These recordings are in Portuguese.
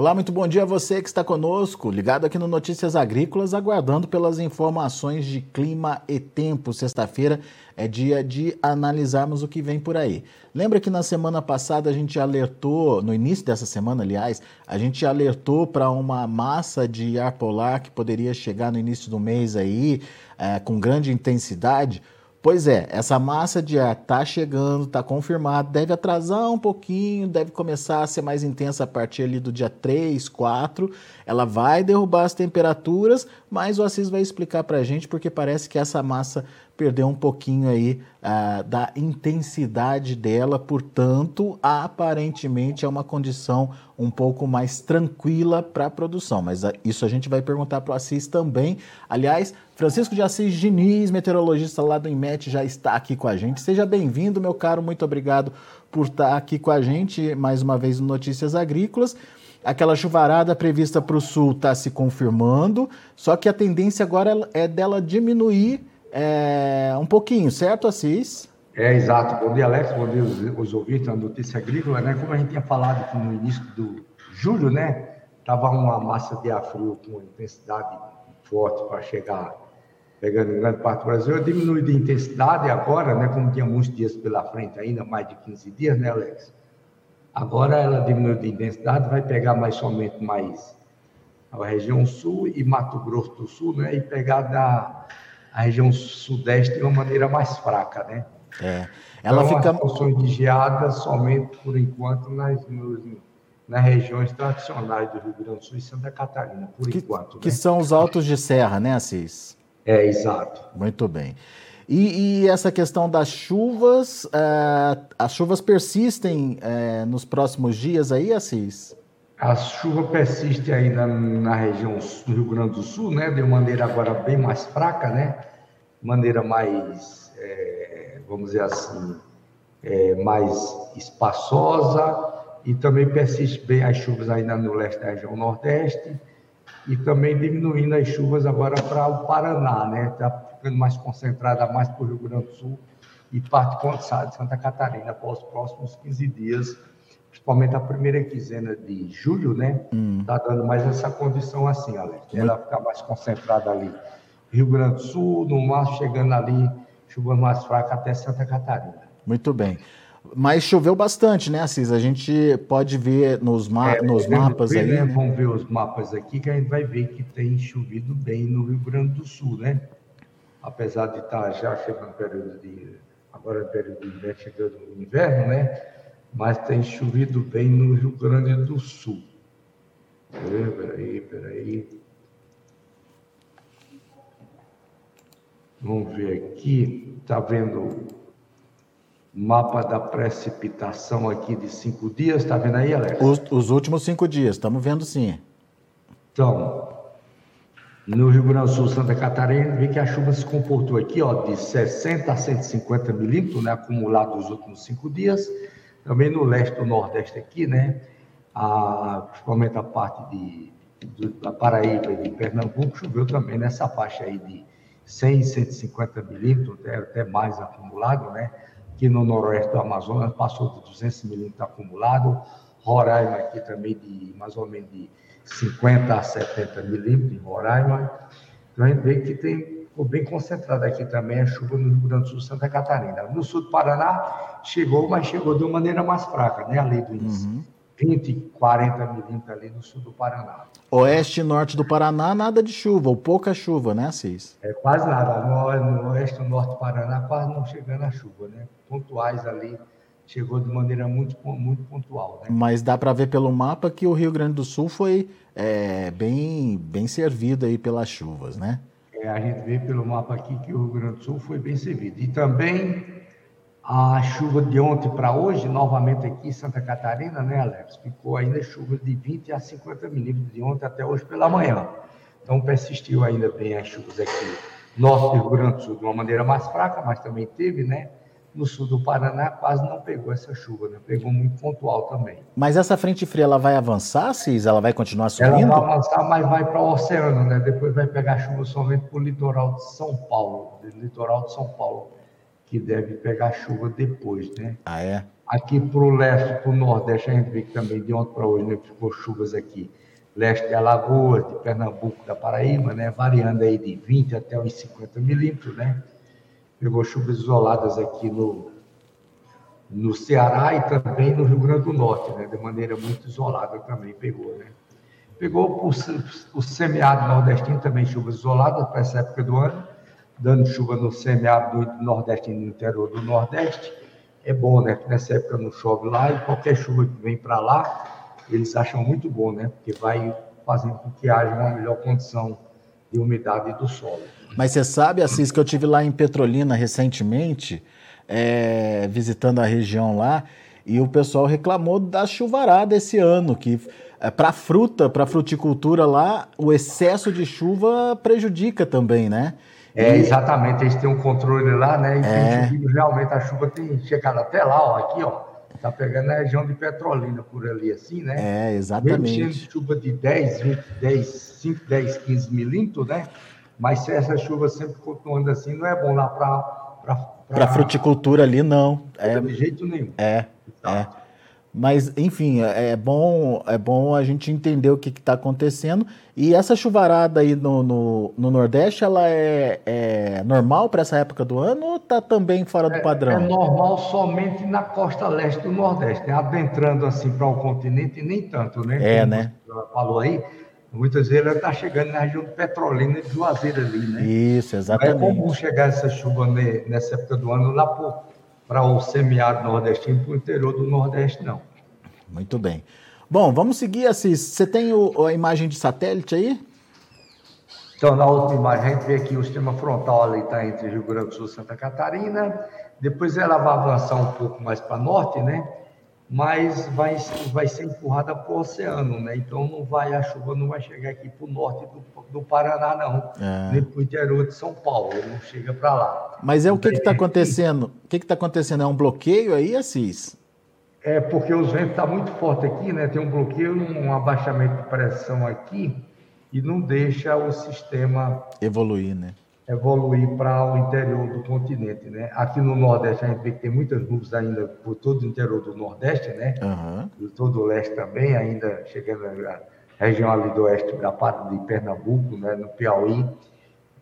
Olá, muito bom dia a você que está conosco, ligado aqui no Notícias Agrícolas, aguardando pelas informações de clima e tempo. Sexta-feira é dia de analisarmos o que vem por aí. Lembra que na semana passada a gente alertou, no início dessa semana, aliás, a gente alertou para uma massa de ar polar que poderia chegar no início do mês aí, é, com grande intensidade. Pois é, essa massa de ar está chegando, está confirmado, deve atrasar um pouquinho, deve começar a ser mais intensa a partir ali do dia 3, 4. Ela vai derrubar as temperaturas, mas o Assis vai explicar para a gente porque parece que essa massa perdeu um pouquinho aí ah, da intensidade dela, portanto, aparentemente é uma condição um pouco mais tranquila para a produção. Mas isso a gente vai perguntar para o Assis também. Aliás, Francisco de Assis Diniz, meteorologista lá do IMET, já está aqui com a gente. Seja bem-vindo, meu caro, muito obrigado por estar aqui com a gente mais uma vez no Notícias Agrícolas. Aquela chuvarada prevista para o sul está se confirmando, só que a tendência agora é dela diminuir é, um pouquinho, certo, Assis? É, exato. Bom dia, Alex. Bom dia, os, os ouvintes da Notícia Agrícola. Né? Como a gente tinha falado aqui no início do julho, né? Estava uma massa de ar frio com intensidade forte para chegar pegando em grande parte do Brasil. Eu diminui de intensidade agora, né? Como tinha muitos dias pela frente ainda, mais de 15 dias, né, Alex? Agora ela diminui de intensidade, vai pegar mais somente mais a região sul e Mato Grosso do Sul, né? E pegar da a região sudeste de uma maneira mais fraca, né? É. Ela então, fica. As funções de geada somente por enquanto nas, nos, nas regiões tradicionais do Rio Grande do Sul e Santa Catarina, por que, enquanto. Que né? são os altos de serra, né, Assis? É, exato. Muito bem. E, e essa questão das chuvas, é, as chuvas persistem é, nos próximos dias aí, Assis? A chuva persiste ainda na região do Rio Grande do Sul, né? De maneira agora bem mais fraca, né? Maneira mais, é, vamos dizer assim, é, mais espaçosa e também persiste bem as chuvas ainda no leste da região nordeste e também diminuindo as chuvas agora para o Paraná, né? Está ficando mais concentrada mais para o Rio Grande do Sul e parte de Santa Catarina após os próximos 15 dias principalmente a primeira quinzena de julho, né? Hum. Tá dando mais essa condição assim, Alex. Ela ficar mais concentrada ali. Rio Grande do Sul, no mar, chegando ali, chuva mais fraca até Santa Catarina. Muito bem. Mas choveu bastante, né, Assis? A gente pode ver nos, ma é, nos mapas ver, aí. Né? Vamos ver os mapas aqui, que a gente vai ver que tem chovido bem no Rio Grande do Sul, né? Apesar de estar tá já chegando período de. Agora, período de inverno, chegando o inverno, né? mas tem chovido bem no Rio Grande do Sul. Peraí, peraí. Vamos ver aqui. Está vendo o mapa da precipitação aqui de cinco dias? Está vendo aí, Alex? Os, os últimos cinco dias, estamos vendo sim. Então, no Rio Grande do Sul, Santa Catarina, vê que a chuva se comportou aqui, ó, de 60 a 150 milímetros, né, acumulado nos últimos cinco dias. Também no leste do Nordeste aqui, né? A, principalmente a parte de, de, da Paraíba e de Pernambuco, choveu também nessa faixa aí de 100, 150 milímetros, até, até mais acumulado, né? Aqui no noroeste do Amazonas passou de 200 milímetros acumulado, Roraima aqui também de mais ou menos de 50 a 70 milímetros em Roraima. Então a gente vê que tem ficou bem concentrada aqui também a chuva no Rio Grande do Sul Santa Catarina. No sul do Paraná chegou, mas chegou de uma maneira mais fraca, né? Ali do uhum. 20, 40 milímetros ali no sul do Paraná. Oeste e norte do Paraná, nada de chuva, ou pouca chuva, né, Assis? É quase nada. No, no oeste e norte do Paraná, quase não chegando a chuva, né? Pontuais ali, chegou de maneira muito, muito pontual. Né? Mas dá para ver pelo mapa que o Rio Grande do Sul foi é, bem, bem servido aí pelas chuvas, né? É, a gente vê pelo mapa aqui que o Rio Grande do Sul foi bem servido. E também a chuva de ontem para hoje, novamente aqui em Santa Catarina, né, Alex? Ficou ainda chuva de 20 a 50 milímetros de ontem até hoje pela manhã. Então persistiu ainda bem as chuvas aqui. Norte do Rio Grande do Sul de uma maneira mais fraca, mas também teve, né? no sul do Paraná quase não pegou essa chuva, né? Pegou muito pontual também. Mas essa frente fria ela vai avançar, Cis? Ela vai continuar subindo? Ela vai avançar, mas vai para o oceano, né? Depois vai pegar chuva somente para o litoral de São Paulo, do litoral de São Paulo, que deve pegar chuva depois, né? Ah, é? Aqui para o leste, para o nordeste, a gente vê que também de ontem para hoje, né, ficou chuvas aqui. Leste de Alagoas, de Pernambuco, da Paraíba, né? Variando aí de 20 até uns 50 milímetros, né? Pegou chuvas isoladas aqui no, no Ceará e também no Rio Grande do Norte, né? De maneira muito isolada também pegou, né? Pegou o semiárido nordestino também chuvas isoladas para essa época do ano, dando chuva no semiárido do Nordeste e no interior do Nordeste. É bom, né? Nessa época não chove lá e qualquer chuva que vem para lá, eles acham muito bom, né? Porque vai fazendo com que haja uma melhor condição de umidade do solo. Mas você sabe, Assis, que eu tive lá em Petrolina recentemente, é, visitando a região lá, e o pessoal reclamou da chuvarada esse ano, que é, para fruta, para fruticultura lá, o excesso de chuva prejudica também, né? É, exatamente, eles têm um controle lá, né? E é... tem realmente a chuva tem chegado até lá, ó, aqui, ó. Tá pegando a região de Petrolina por ali, assim, né? É, exatamente. Mesmo chuva de 10, 20, 10, 5, 10, 15 milímetros, né? Mas se essa chuva sempre continuando assim, não é bom lá para. Para fruticultura ali, não. É, de jeito nenhum. É, é. Mas, enfim, é, é bom, é bom a gente entender o que está acontecendo. E essa chuvarada aí no, no, no Nordeste, ela é, é normal para essa época do ano ou está também fora do é, padrão? É, normal somente na costa leste do Nordeste, né? adentrando assim para o continente, nem tanto, né? É, Como né? falou aí, muitas vezes ela está chegando na região de Petrolina e de Juazeiro ali, né? Isso, exatamente. Não é comum chegar essa chuva nessa época do ano lá por para o semiárido nordestino, para o interior do Nordeste, não. Muito bem. Bom, vamos seguir, Assis. Você tem o, a imagem de satélite aí? Então, na última imagem, a gente vê aqui o sistema frontal ali está entre Rio Grande do Sul e Santa Catarina. Depois ela vai avançar um pouco mais para norte, né? Mas vai, vai ser empurrada para o oceano, né? Então não vai, a chuva não vai chegar aqui para o norte do, do Paraná, não. É. Nem para o interior de São Paulo, não chega para lá. Mas é o que está acontecendo? O que está acontecendo? É um bloqueio aí, Assis? É porque os ventos estão tá muito forte aqui, né? Tem um bloqueio, um abaixamento de pressão aqui e não deixa o sistema evoluir, né? Evoluir para o interior do continente, né? Aqui no Nordeste a gente vê que tem muitas nuvens ainda por todo o interior do Nordeste, né? Uhum. Por todo o leste também, ainda chegando na região ali do oeste da parte de Pernambuco, né? No Piauí,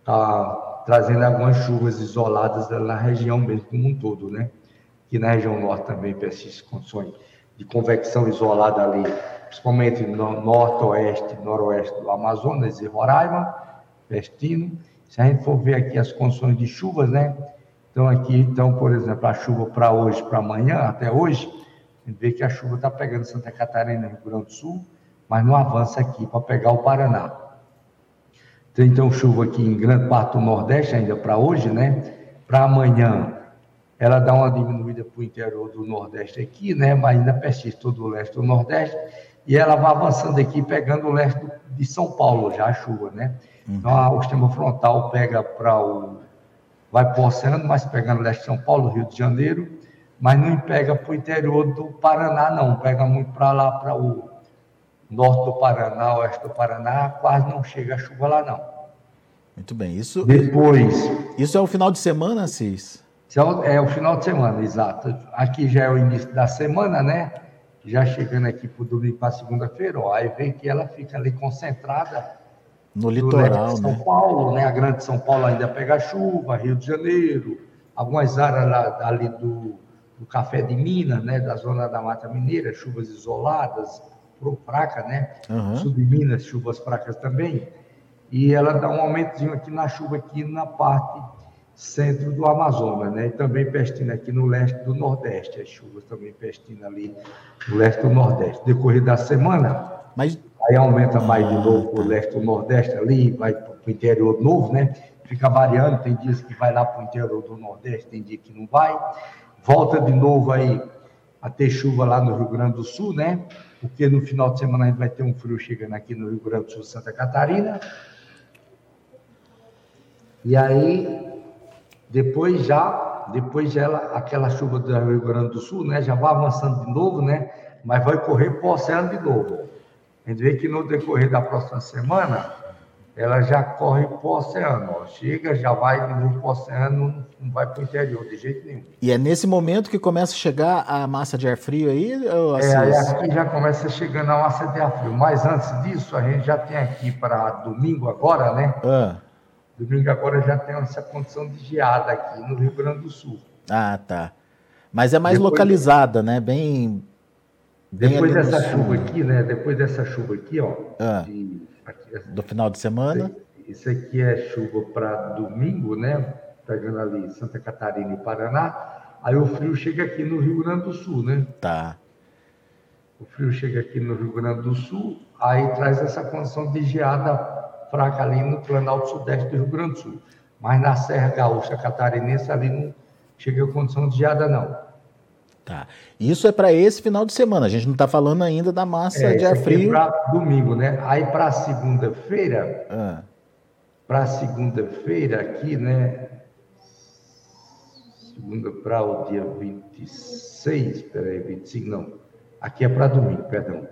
tá trazendo algumas chuvas isoladas na região mesmo como um todo, né? que na região norte também persistem condições de convecção isolada ali, principalmente no norte, oeste, noroeste do Amazonas e Roraima, Pestino. Se a gente for ver aqui as condições de chuvas, né? Então aqui, então, por exemplo, a chuva para hoje, para amanhã, até hoje, a gente vê que a chuva está pegando Santa Catarina Rio Grande do Sul, mas não avança aqui para pegar o Paraná. Tem então chuva aqui em grande parte do Nordeste ainda para hoje, né? Para amanhã ela dá uma diminuída para o interior do Nordeste aqui, né? Mas ainda persiste todo o leste do Nordeste, e ela vai avançando aqui, pegando o leste de São Paulo, já a chuva, né? Uhum. Então, o sistema frontal pega para o. vai para o oceano, mas pegando o leste de São Paulo, Rio de Janeiro, mas não pega para o interior do Paraná, não. Pega muito para lá, para o norte do Paraná, oeste do Paraná, quase não chega a chuva lá, não. Muito bem. Isso, Depois. Isso é o final de semana, Cis? É o final de semana, exato. Aqui já é o início da semana, né? Já chegando aqui para o domingo para segunda-feira, ó, aí vem que ela fica ali concentrada no litoral, São né? Paulo, né? A grande São Paulo ainda pega chuva, Rio de Janeiro, algumas áreas lá, ali do, do Café de Minas, né? Da zona da Mata Mineira, chuvas isoladas, fraca, né? Uhum. Sul de Minas, chuvas fracas também. E ela dá um aumentozinho aqui na chuva aqui na parte centro do Amazonas, né? E também pestina aqui no leste do Nordeste, as chuvas também pestina ali no leste do Nordeste. Decorrer da semana, Mas... aí aumenta mais de novo para o leste do Nordeste ali, vai para o interior novo, né? Fica variando, tem dias que vai lá para o interior do Nordeste, tem dia que não vai. Volta de novo aí a ter chuva lá no Rio Grande do Sul, né? Porque no final de semana a gente vai ter um frio chegando aqui no Rio Grande do Sul, Santa Catarina. E aí depois já, depois já ela, aquela chuva do Rio Grande do Sul, né, já vai avançando de novo, né, mas vai correr para o oceano de novo. A gente vê que no decorrer da próxima semana, ela já corre para o oceano. Ó. Chega, já vai para o oceano, não vai para o interior de jeito nenhum. E é nesse momento que começa a chegar a massa de ar frio aí? é, aí aqui já começa chegando a massa de ar frio. Mas antes disso, a gente já tem aqui para domingo agora, né? Ah. Domingo agora já tem essa condição de geada aqui no Rio Grande do Sul. Ah, tá. Mas é mais depois, localizada, né? Bem. Depois dessa chuva aqui, né? Depois dessa chuva aqui, ó. Ah. De Aqui, do final de semana? Isso aqui é chuva para domingo, né? Pegando ali Santa Catarina e Paraná. Aí o frio chega aqui no Rio Grande do Sul, né? Tá. O frio chega aqui no Rio Grande do Sul, aí traz essa condição de geada fraca ali no Planalto Sudeste do Rio Grande do Sul. Mas na Serra Gaúcha Catarinense ali não chega a condição de geada, não. Tá. Isso é para esse final de semana. A gente não está falando ainda da massa é, de ar frio. É para domingo, né? Aí para segunda-feira, ah. para segunda-feira aqui, né? Segunda para o dia 26, peraí, 25, não. Aqui é para domingo, perdão.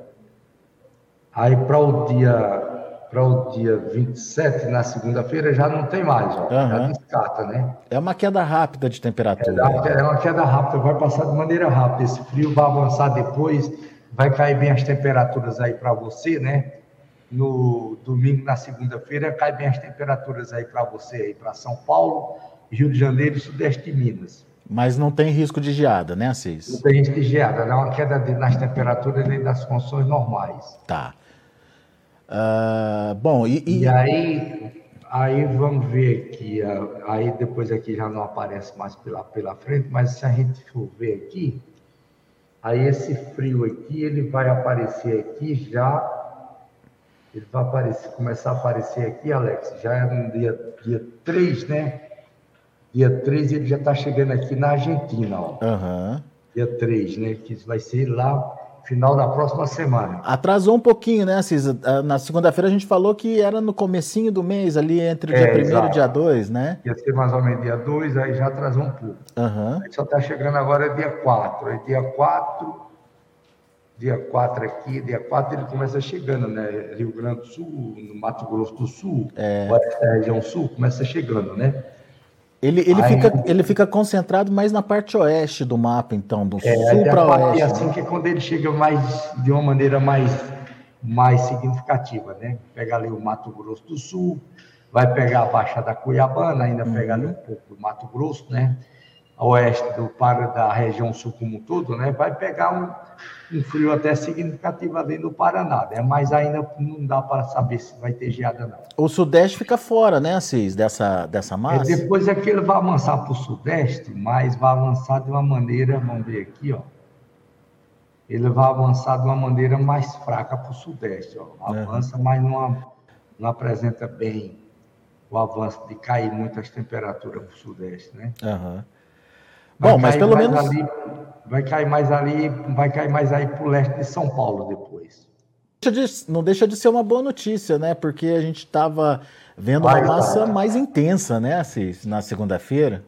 Aí para o dia para o dia 27, na segunda-feira, já não tem mais, ó, uhum. já descarta, né? É uma queda rápida de temperatura. É, é uma queda rápida, vai passar de maneira rápida. Esse frio vai avançar depois, vai cair bem as temperaturas aí para você, né? No domingo, na segunda-feira, cai bem as temperaturas aí para você, aí para São Paulo, Rio de Janeiro e Sudeste de Minas. Mas não tem risco de geada, né, Assis? Não tem risco de geada, é uma queda de, nas temperaturas e das condições normais. Tá. Uh, bom, e, e... e, aí, aí vamos ver aqui, aí depois aqui já não aparece mais pela, pela frente, mas se a gente for ver aqui, aí esse frio aqui, ele vai aparecer aqui já, ele vai aparecer, começar a aparecer aqui, Alex, já é no dia, dia 3, né? Dia 3 ele já está chegando aqui na Argentina, ó. Uhum. Dia 3, né? Que vai ser lá final da próxima semana. Atrasou um pouquinho, né, Cisa? Ah, na segunda-feira a gente falou que era no comecinho do mês, ali entre o é, dia 1 e dia 2, né? Ia ser mais ou menos dia 2, aí já atrasou um pouco. Uhum. Só está chegando agora dia 4. Aí dia 4, dia 4 aqui, dia 4 ele começa chegando, né? Rio Grande do Sul, no Mato Grosso do Sul, é. região sul, começa chegando, né? Ele, ele, fica, ele fica concentrado mais na parte oeste do mapa, então, do é, sul para oeste. É assim que é quando ele chega mais de uma maneira mais, mais significativa, né? Pega ali o Mato Grosso do Sul, vai pegar a Baixada Cuiabana, ainda uhum. pega ali um pouco do Mato Grosso, né? A oeste do, para, da região sul como um todo, né? Vai pegar um, um frio até significativo ali no Paraná, né? mas ainda não dá para saber se vai ter geada não. O Sudeste fica fora, né, Assis, dessa, dessa é, massa? É, depois é que ele vai avançar para o Sudeste, mas vai avançar de uma maneira, vamos ver aqui, ó. Ele vai avançar de uma maneira mais fraca para o Sudeste, ó. Avança, mas não, não apresenta bem o avanço de cair muitas temperaturas para o Sudeste, né? Aham. Uhum. Bom, mas pelo menos. Ali, vai cair mais ali, vai cair mais aí para o leste de São Paulo depois. Não deixa de ser uma boa notícia, né? Porque a gente estava vendo uma massa tá. mais intensa, né, Assis, na segunda-feira.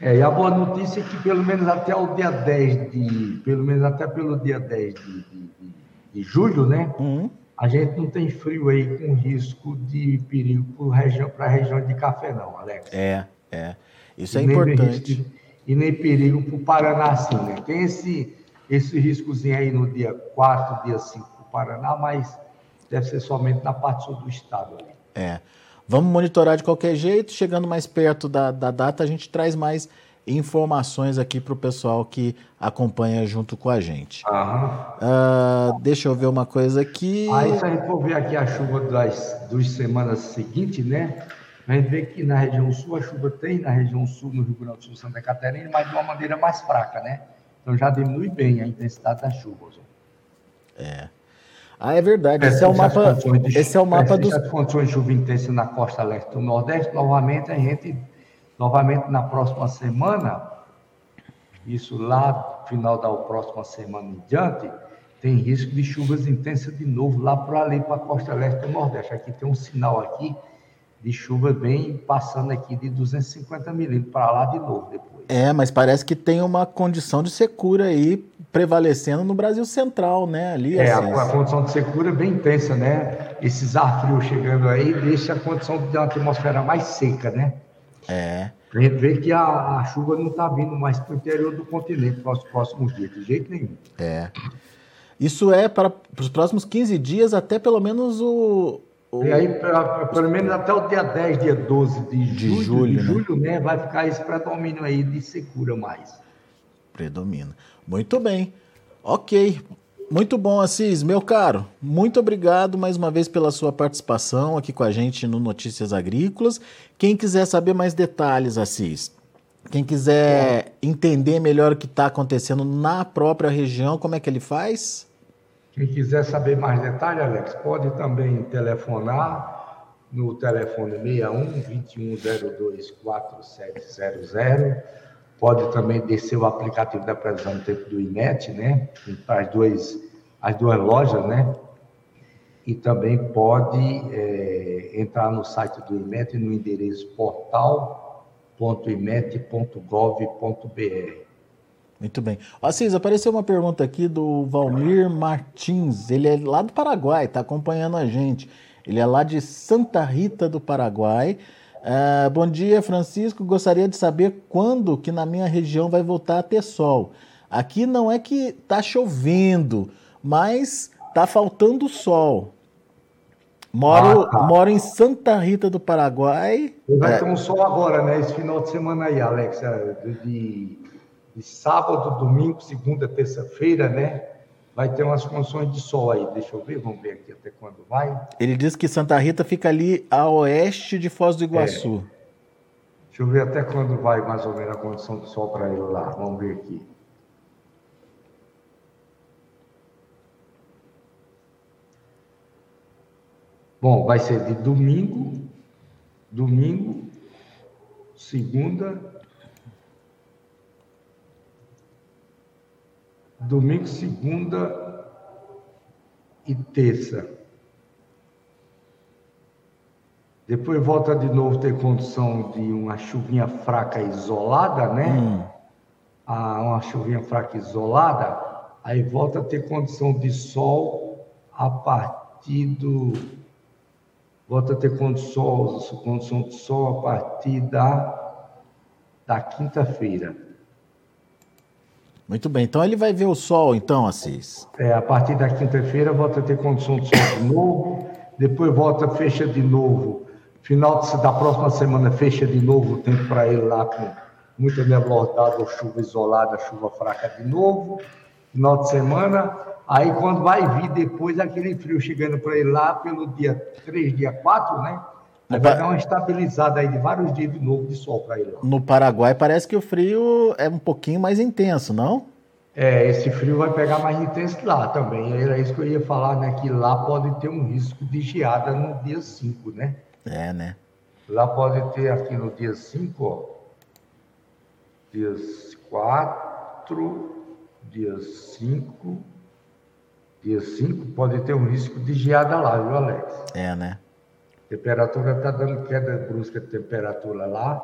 É, e a boa notícia é que pelo menos até o dia 10 de. Pelo menos até pelo dia 10 de, de, de julho, né? Uhum. A gente não tem frio aí com risco de perigo para a região de café, não, Alex. É, é. Isso é importante e nem perigo para o Paraná, assim, né? Tem esse, esse riscozinho aí no dia 4, dia 5 para o Paraná, mas deve ser somente na parte sul do estado ali. É. Vamos monitorar de qualquer jeito. Chegando mais perto da, da data, a gente traz mais informações aqui para o pessoal que acompanha junto com a gente. Uh, deixa eu ver uma coisa aqui. Aí, se a gente for ver aqui a chuva das duas semanas seguintes, né? A gente vê que na região sul a chuva tem, na região sul, no Rio Grande do Sul, Santa Catarina, mas de uma maneira mais fraca, né? Então já diminui bem a intensidade das chuvas. É. Ah, é verdade. Esse é o mapa. De, esse é o mapa dos. As condições de chuva intensa na costa leste do Nordeste, novamente a gente, novamente na próxima semana, isso lá final da próxima semana em diante, tem risco de chuvas intensas de novo lá para ali para a costa leste do Nordeste. Aqui tem um sinal aqui de chuva bem passando aqui de 250 milímetros para lá de novo depois. É, mas parece que tem uma condição de secura aí prevalecendo no Brasil Central, né? Ali, é, assim, a, a, condição de secura é bem intensa, né? Esses ar frio chegando aí deixa a condição de uma atmosfera mais seca, né? É. A gente vê que a, a chuva não está vindo mais para o interior do continente nos próximos dias, de jeito nenhum. É. Isso é para os próximos 15 dias, até pelo menos o. E aí, pra, pelo menos até o dia 10, dia 12 de, de julho, julho, de julho né? né? vai ficar esse predomínio aí de secura mais. Predomina. Muito bem. Ok. Muito bom, Assis. Meu caro, muito obrigado mais uma vez pela sua participação aqui com a gente no Notícias Agrícolas. Quem quiser saber mais detalhes, Assis, quem quiser entender melhor o que está acontecendo na própria região, como é que ele faz? Quem quiser saber mais detalhes, Alex, pode também telefonar no telefone 61 2102 4700 Pode também descer o aplicativo da previsão do tempo do INET, né? As duas, as duas lojas, né? E também pode é, entrar no site do INET no endereço portal.imet.gov.br. Muito bem. Assis, apareceu uma pergunta aqui do Valmir Martins. Ele é lá do Paraguai, está acompanhando a gente. Ele é lá de Santa Rita do Paraguai. Uh, bom dia, Francisco. Gostaria de saber quando que na minha região vai voltar a ter sol. Aqui não é que está chovendo, mas está faltando sol. Moro, ah, tá. moro em Santa Rita do Paraguai. Vai ter um sol agora, né? Esse final de semana aí, Alex. É, de, de sábado, domingo, segunda, terça-feira, né? vai ter umas condições de sol aí. Deixa eu ver, vamos ver aqui até quando vai. Ele diz que Santa Rita fica ali a oeste de Foz do Iguaçu. É. Deixa eu ver até quando vai mais ou menos a condição de sol para ele lá. Vamos ver aqui. Bom, vai ser de domingo, domingo, segunda, domingo, segunda e terça. Depois volta de novo ter condição de uma chuvinha fraca isolada, né? Hum. Ah, uma chuvinha fraca isolada, aí volta a ter condição de sol a partir do. Volta a ter condição, condição de sol a partir da, da quinta-feira. Muito bem, então ele vai ver o sol, então, Assis? É, a partir da quinta-feira volta a ter condição de sol de novo, depois volta, fecha de novo. Final da próxima semana fecha de novo o tempo para ele lá com muita neblordada ou chuva isolada, chuva fraca de novo. Final de semana, aí quando vai vir depois aquele frio chegando para ele lá pelo dia 3, dia 4, né? Vai dar uma estabilizada aí de vários dias de novo de sol para ele. No Paraguai parece que o frio é um pouquinho mais intenso, não? É, esse frio vai pegar mais intenso lá também. Era isso que eu ia falar, né? Que lá pode ter um risco de geada no dia 5, né? É, né? Lá pode ter aqui no dia 5, ó. Dias 4, dia 5. Dia 5 pode ter um risco de geada lá, viu, Alex? É, né? Temperatura está dando queda brusca de temperatura lá,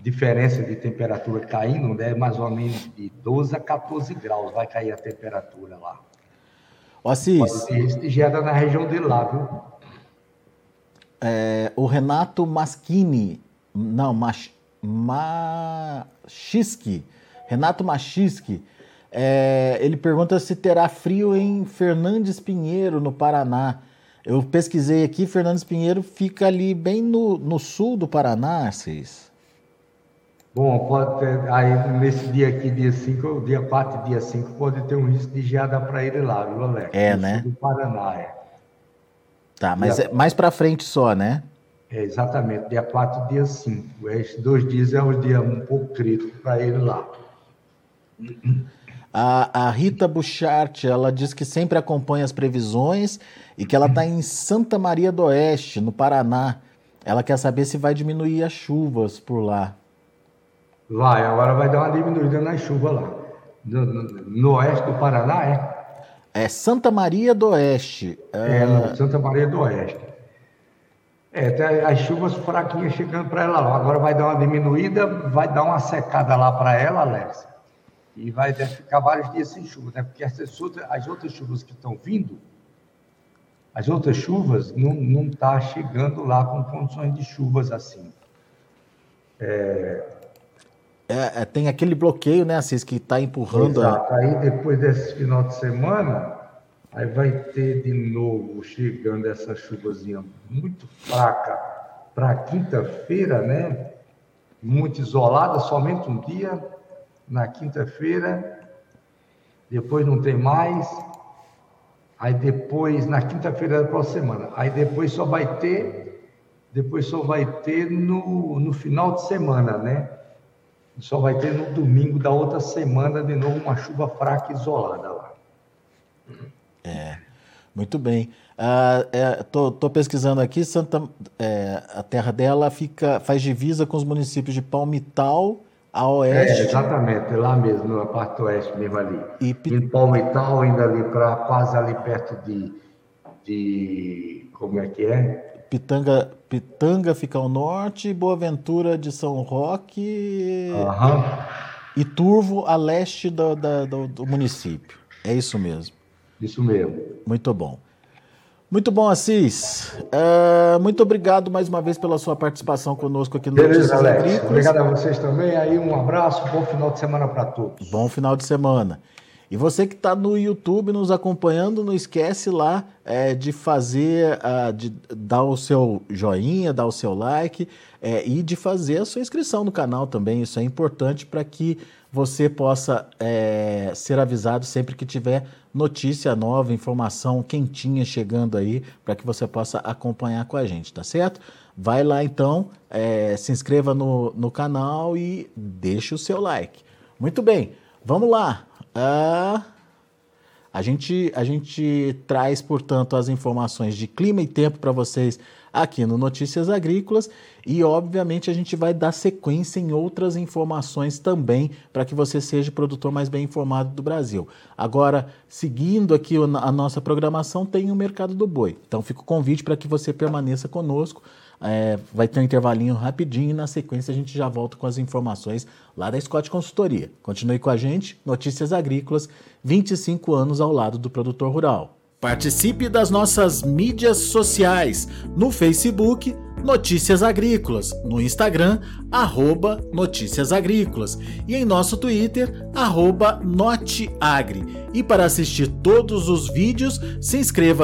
diferença de temperatura caindo, né? Mais ou menos de 12 a 14 graus vai cair a temperatura lá. Ó, Assis. Ter na região de lá, viu? É, o Renato Maschini, não, Mach, Machisky, Renato Machisky, é, ele pergunta se terá frio em Fernandes Pinheiro, no Paraná. Eu pesquisei aqui, Fernandes Pinheiro fica ali bem no, no sul do Paraná, Cis. Bom, pode ter, aí nesse dia aqui, dia 5, dia 4 e dia 5, pode ter um risco de geada para ele lá, viu, Alex? É, no né? Sul do Paraná, é. Tá, mas é mais para frente só, né? É, exatamente, dia 4 e dia 5. Esses dois dias é um dia um pouco crítico para ele lá. A, a Rita Buchart, ela diz que sempre acompanha as previsões e que ela está em Santa Maria do Oeste, no Paraná. Ela quer saber se vai diminuir as chuvas por lá. Vai, agora vai dar uma diminuída na chuva lá. No, no, no oeste do Paraná, é? É Santa Maria do Oeste. É, no Santa Maria do Oeste. É, tem as chuvas fraquinhas chegando para ela lá. Agora vai dar uma diminuída, vai dar uma secada lá para ela, Alex E vai ficar vários dias sem chuva, né? Porque essas outras, as outras chuvas que estão vindo, as outras chuvas não não tá chegando lá com condições de chuvas assim. É... É, é tem aquele bloqueio, né, Assis, que está empurrando. Exato. A... Aí depois desse final de semana, aí vai ter de novo chegando essa chuvazinha muito fraca para quinta-feira, né? Muito isolada, somente um dia na quinta-feira, depois não tem mais, aí depois, na quinta-feira da próxima semana, aí depois só vai ter, depois só vai ter no, no final de semana, né? Só vai ter no domingo da outra semana de novo uma chuva fraca isolada lá. É, muito bem. Ah, é, tô, tô, pesquisando aqui, Santa, é, a terra dela fica, faz divisa com os municípios de Palmital a oeste. É, exatamente, lá mesmo, na parte oeste mesmo ali. E Em Palmital, ainda ali para quase ali perto de, de. Como é que é? Pitanga, Pitanga fica ao norte, Boaventura de São Roque uhum. e Turvo a leste do, do, do município. É isso mesmo. Isso mesmo. Muito bom. Muito bom, Assis. Uh, muito obrigado mais uma vez pela sua participação conosco aqui no Beleza, Notícias Alex. Obrigado a vocês também. Aí um abraço, bom final de semana para todos. Bom final de semana. E você que está no YouTube nos acompanhando, não esquece lá é, de fazer, uh, de dar o seu joinha, dar o seu like é, e de fazer a sua inscrição no canal também. Isso é importante para que você possa é, ser avisado sempre que tiver notícia nova, informação quentinha chegando aí, para que você possa acompanhar com a gente, tá certo? Vai lá então, é, se inscreva no, no canal e deixe o seu like. Muito bem, vamos lá. Uh, a, gente, a gente traz, portanto, as informações de clima e tempo para vocês aqui no Notícias Agrícolas e, obviamente, a gente vai dar sequência em outras informações também para que você seja o produtor mais bem informado do Brasil. Agora, seguindo aqui a nossa programação, tem o Mercado do Boi. Então, fica o convite para que você permaneça conosco. É, vai ter um intervalinho rapidinho e na sequência a gente já volta com as informações lá da Scott Consultoria. Continue com a gente, Notícias Agrícolas, 25 anos ao lado do produtor rural. Participe das nossas mídias sociais no Facebook Notícias Agrícolas, no Instagram arroba Notícias Agrícolas e em nosso Twitter arroba Noteagri. E para assistir todos os vídeos, se inscreva